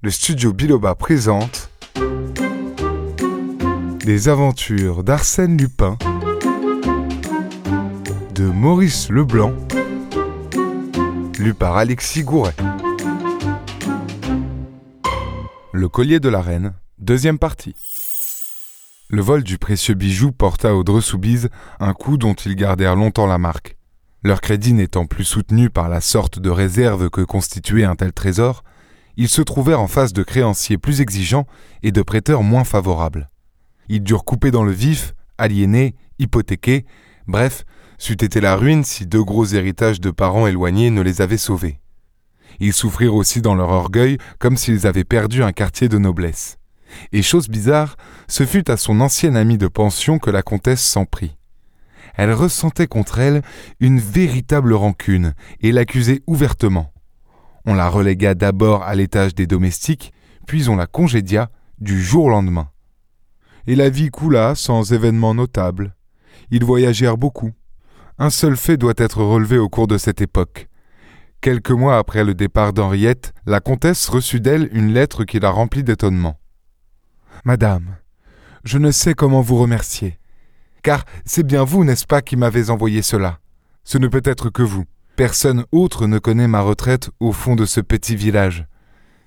le studio Biloba présente Les aventures d'Arsène Lupin de Maurice Leblanc, lu par Alexis Gouret. Le collier de la reine, deuxième partie. Le vol du précieux bijou porta aux Dressoubise un coup dont ils gardèrent longtemps la marque. Leur crédit n'étant plus soutenu par la sorte de réserve que constituait un tel trésor, ils se trouvèrent en face de créanciers plus exigeants et de prêteurs moins favorables. Ils durent couper dans le vif, aliéner, hypothéquer, bref, c'eût été la ruine si deux gros héritages de parents éloignés ne les avaient sauvés. Ils souffrirent aussi dans leur orgueil comme s'ils avaient perdu un quartier de noblesse. Et chose bizarre, ce fut à son ancienne amie de pension que la comtesse s'en prit. Elle ressentait contre elle une véritable rancune et l'accusait ouvertement. On la relégua d'abord à l'étage des domestiques, puis on la congédia du jour lendemain. Et la vie coula sans événements notables. Ils voyagèrent beaucoup. Un seul fait doit être relevé au cours de cette époque. Quelques mois après le départ d'Henriette, la comtesse reçut d'elle une lettre qui la remplit d'étonnement. Madame, je ne sais comment vous remercier. Car c'est bien vous, n'est-ce pas, qui m'avez envoyé cela. Ce ne peut être que vous. Personne autre ne connaît ma retraite au fond de ce petit village.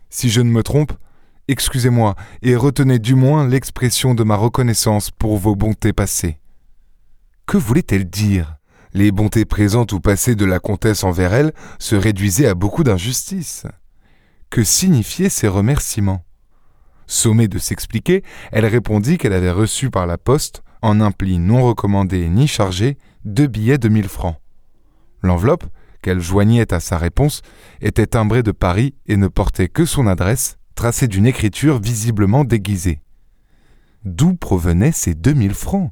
Si je ne me trompe, excusez-moi et retenez du moins l'expression de ma reconnaissance pour vos bontés passées. Que voulait-elle dire? Les bontés présentes ou passées de la comtesse envers elle se réduisaient à beaucoup d'injustice. Que signifiaient ces remerciements? Sommée de s'expliquer, elle répondit qu'elle avait reçu par la poste, en un pli non recommandé ni chargé, deux billets de mille francs. L'enveloppe, qu'elle joignait à sa réponse, était timbrée de Paris et ne portait que son adresse, tracée d'une écriture visiblement déguisée. D'où provenaient ces deux mille francs?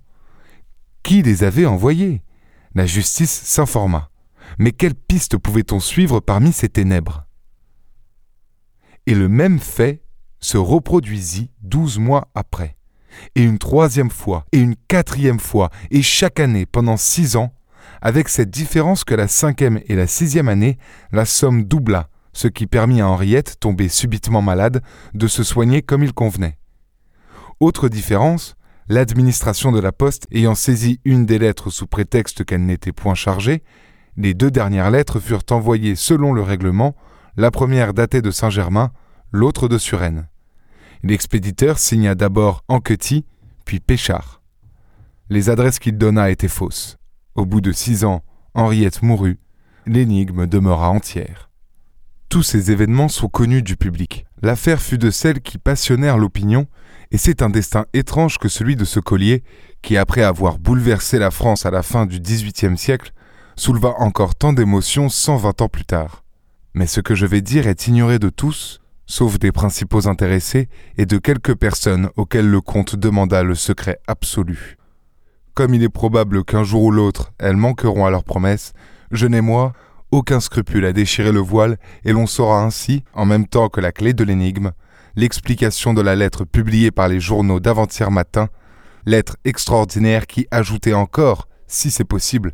Qui les avait envoyés? La justice s'informa. Mais quelle piste pouvait-on suivre parmi ces ténèbres? Et le même fait se reproduisit douze mois après, et une troisième fois, et une quatrième fois, et chaque année pendant six ans, avec cette différence que la cinquième et la sixième année, la somme doubla, ce qui permit à Henriette, tombée subitement malade, de se soigner comme il convenait. Autre différence, l'administration de la poste ayant saisi une des lettres sous prétexte qu'elle n'était point chargée, les deux dernières lettres furent envoyées selon le règlement, la première datée de Saint-Germain, l'autre de Suresnes. L'expéditeur signa d'abord Anquety, puis Péchard. Les adresses qu'il donna étaient fausses. Au bout de six ans, Henriette mourut. L'énigme demeura entière. Tous ces événements sont connus du public. L'affaire fut de celles qui passionnèrent l'opinion, et c'est un destin étrange que celui de ce collier, qui, après avoir bouleversé la France à la fin du XVIIIe siècle, souleva encore tant d'émotions cent vingt ans plus tard. Mais ce que je vais dire est ignoré de tous, sauf des principaux intéressés et de quelques personnes auxquelles le comte demanda le secret absolu. Comme il est probable qu'un jour ou l'autre elles manqueront à leurs promesses, je n'ai moi aucun scrupule à déchirer le voile et l'on saura ainsi, en même temps que la clé de l'énigme, l'explication de la lettre publiée par les journaux d'avant-hier matin, lettre extraordinaire qui ajoutait encore, si c'est possible,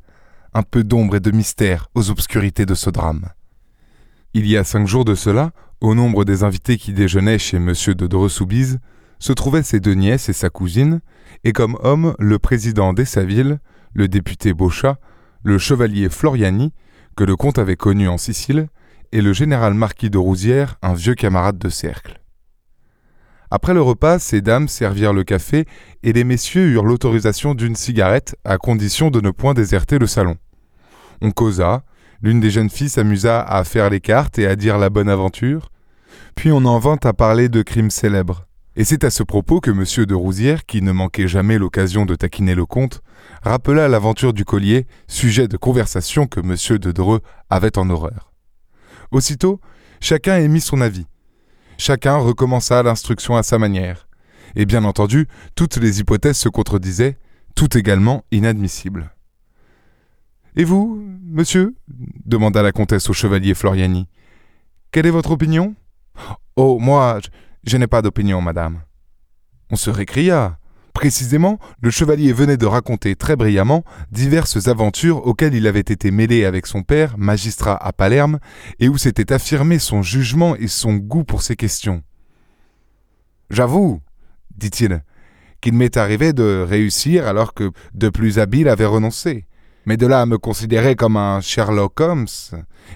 un peu d'ombre et de mystère aux obscurités de ce drame. Il y a cinq jours de cela, au nombre des invités qui déjeunaient chez M. de Dressoubise, se trouvaient ses deux nièces et sa cousine, et comme homme le président d'Essaville, le député Beauchat, le chevalier Floriani, que le comte avait connu en Sicile, et le général marquis de Rousières, un vieux camarade de cercle. Après le repas, ces dames servirent le café et les messieurs eurent l'autorisation d'une cigarette à condition de ne point déserter le salon. On causa, l'une des jeunes filles s'amusa à faire les cartes et à dire la bonne aventure, puis on en vint à parler de crimes célèbres. Et c'est à ce propos que M. de Rousières, qui ne manquait jamais l'occasion de taquiner le comte, rappela l'aventure du collier, sujet de conversation que M. de Dreux avait en horreur. Aussitôt, chacun émit son avis. Chacun recommença l'instruction à sa manière. Et bien entendu, toutes les hypothèses se contredisaient, tout également inadmissibles. Et vous, monsieur? demanda la comtesse au chevalier Floriani. Quelle est votre opinion Oh, moi, je n'ai pas d'opinion, madame. On se récria. Précisément, le chevalier venait de raconter très brillamment diverses aventures auxquelles il avait été mêlé avec son père, magistrat à Palerme, et où s'était affirmé son jugement et son goût pour ces questions. J'avoue, dit-il, qu'il m'est arrivé de réussir alors que de plus habiles avaient renoncé. Mais de là à me considérer comme un Sherlock Holmes.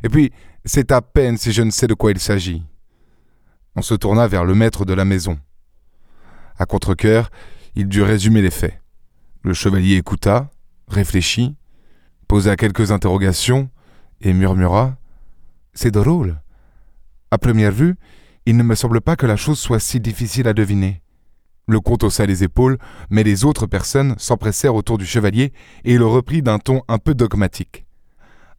Et puis, c'est à peine si je ne sais de quoi il s'agit. On se tourna vers le maître de la maison. À contre-coeur, il dut résumer les faits. Le chevalier écouta, réfléchit, posa quelques interrogations et murmura C'est drôle. À première vue, il ne me semble pas que la chose soit si difficile à deviner. Le comte haussa les épaules, mais les autres personnes s'empressèrent autour du chevalier et il reprit d'un ton un peu dogmatique.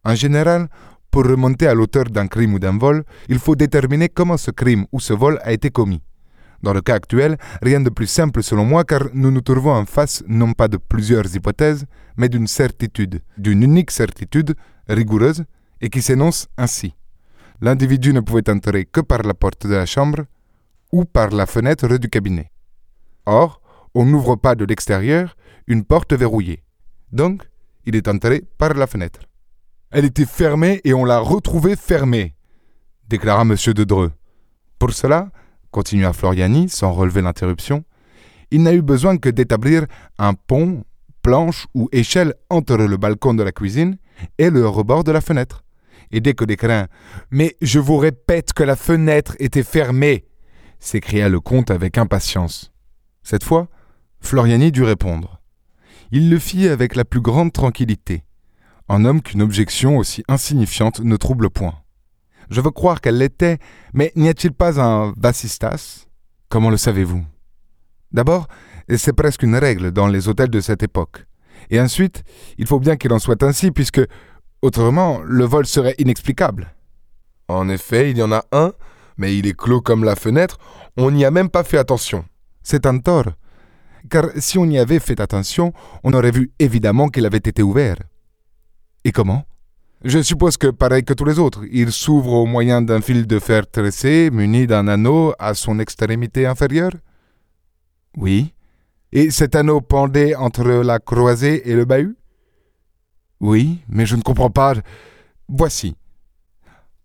En général, pour remonter à l'auteur d'un crime ou d'un vol, il faut déterminer comment ce crime ou ce vol a été commis. Dans le cas actuel, rien de plus simple selon moi car nous nous trouvons en face non pas de plusieurs hypothèses, mais d'une certitude, d'une unique certitude, rigoureuse, et qui s'énonce ainsi. L'individu ne pouvait entrer que par la porte de la chambre ou par la fenêtre du cabinet. Or, on n'ouvre pas de l'extérieur une porte verrouillée. Donc, il est entré par la fenêtre. Elle était fermée et on l'a retrouvée fermée, déclara M. de Dreux. Pour cela, continua Floriani sans relever l'interruption, il n'a eu besoin que d'établir un pont, planche ou échelle entre le balcon de la cuisine et le rebord de la fenêtre. Et dès que l'écrin Mais je vous répète que la fenêtre était fermée s'écria le comte avec impatience. Cette fois, Floriani dut répondre. Il le fit avec la plus grande tranquillité un homme qu'une objection aussi insignifiante ne trouble point. Je veux croire qu'elle l'était, mais n'y a-t-il pas un vasistas? Comment le savez-vous? D'abord, c'est presque une règle dans les hôtels de cette époque. Et ensuite, il faut bien qu'il en soit ainsi, puisque, autrement, le vol serait inexplicable. En effet, il y en a un, mais il est clos comme la fenêtre, on n'y a même pas fait attention. C'est un tort, car si on y avait fait attention, on aurait vu évidemment qu'il avait été ouvert. Et comment? Je suppose que pareil que tous les autres, il s'ouvre au moyen d'un fil de fer tressé muni d'un anneau à son extrémité inférieure? Oui. Et cet anneau pendait entre la croisée et le bahut? Oui, mais je ne comprends pas. Voici.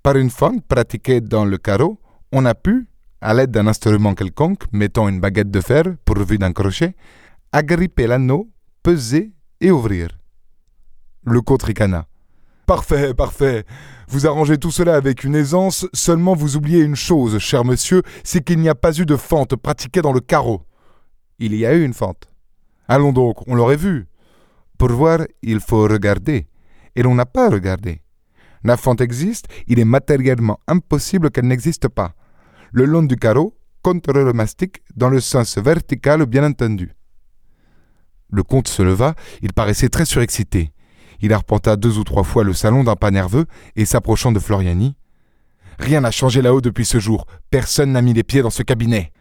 Par une fente pratiquée dans le carreau, on a pu, à l'aide d'un instrument quelconque, mettant une baguette de fer pourvue d'un crochet, agripper l'anneau, peser et ouvrir. Le comte ricana. Parfait, parfait. Vous arrangez tout cela avec une aisance, seulement vous oubliez une chose, cher monsieur, c'est qu'il n'y a pas eu de fente pratiquée dans le carreau. Il y a eu une fente. Allons donc, on l'aurait vu. Pour voir, il faut regarder. Et l'on n'a pas regardé. La fente existe, il est matériellement impossible qu'elle n'existe pas. Le long du carreau, contre le mastic, dans le sens vertical bien entendu. Le comte se leva, il paraissait très surexcité. Il arpenta deux ou trois fois le salon d'un pas nerveux et s'approchant de Floriani. Rien n'a changé là-haut depuis ce jour. Personne n'a mis les pieds dans ce cabinet.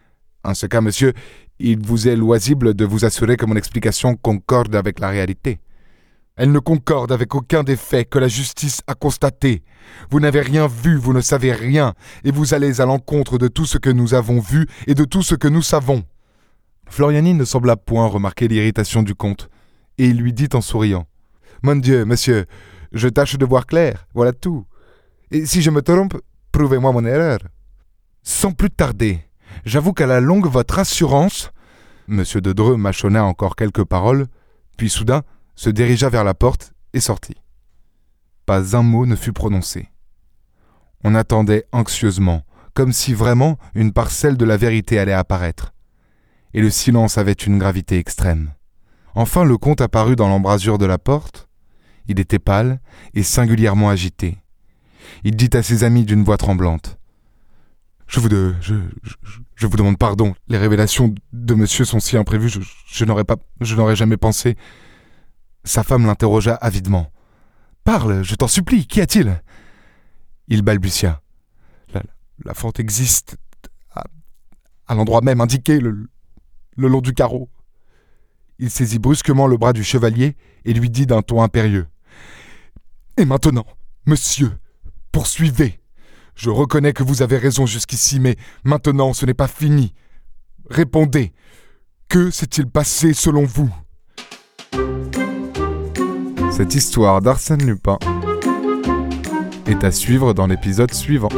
En ce cas, monsieur, il vous est loisible de vous assurer que mon explication concorde avec la réalité. Elle ne concorde avec aucun des faits que la justice a constatés. Vous n'avez rien vu, vous ne savez rien, et vous allez à l'encontre de tout ce que nous avons vu et de tout ce que nous savons. Floriani ne sembla point remarquer l'irritation du comte, et il lui dit en souriant. Mon Dieu, monsieur, je tâche de voir clair, voilà tout. Et si je me trompe, prouvez-moi mon erreur. Sans plus tarder, j'avoue qu'à la longue votre assurance. Monsieur de Dreux mâchonna encore quelques paroles, puis soudain se dirigea vers la porte et sortit. Pas un mot ne fut prononcé. On attendait anxieusement, comme si vraiment une parcelle de la vérité allait apparaître. Et le silence avait une gravité extrême. Enfin le comte apparut dans l'embrasure de la porte. Il était pâle et singulièrement agité. Il dit à ses amis d'une voix tremblante je vous, je, je, vous demande pardon. Les révélations de monsieur sont si imprévues, je, je n'aurais pas, je n'aurais jamais pensé. Sa femme l'interrogea avidement. Parle, je t'en supplie, qu'y a-t-il? Il balbutia. La, la fente existe à, à l'endroit même indiqué, le, le long du carreau. Il saisit brusquement le bras du chevalier et lui dit d'un ton impérieux. Et maintenant, monsieur, poursuivez. Je reconnais que vous avez raison jusqu'ici, mais maintenant ce n'est pas fini. Répondez. Que s'est-il passé selon vous? Cette histoire d'Arsène Lupin est à suivre dans l'épisode suivant.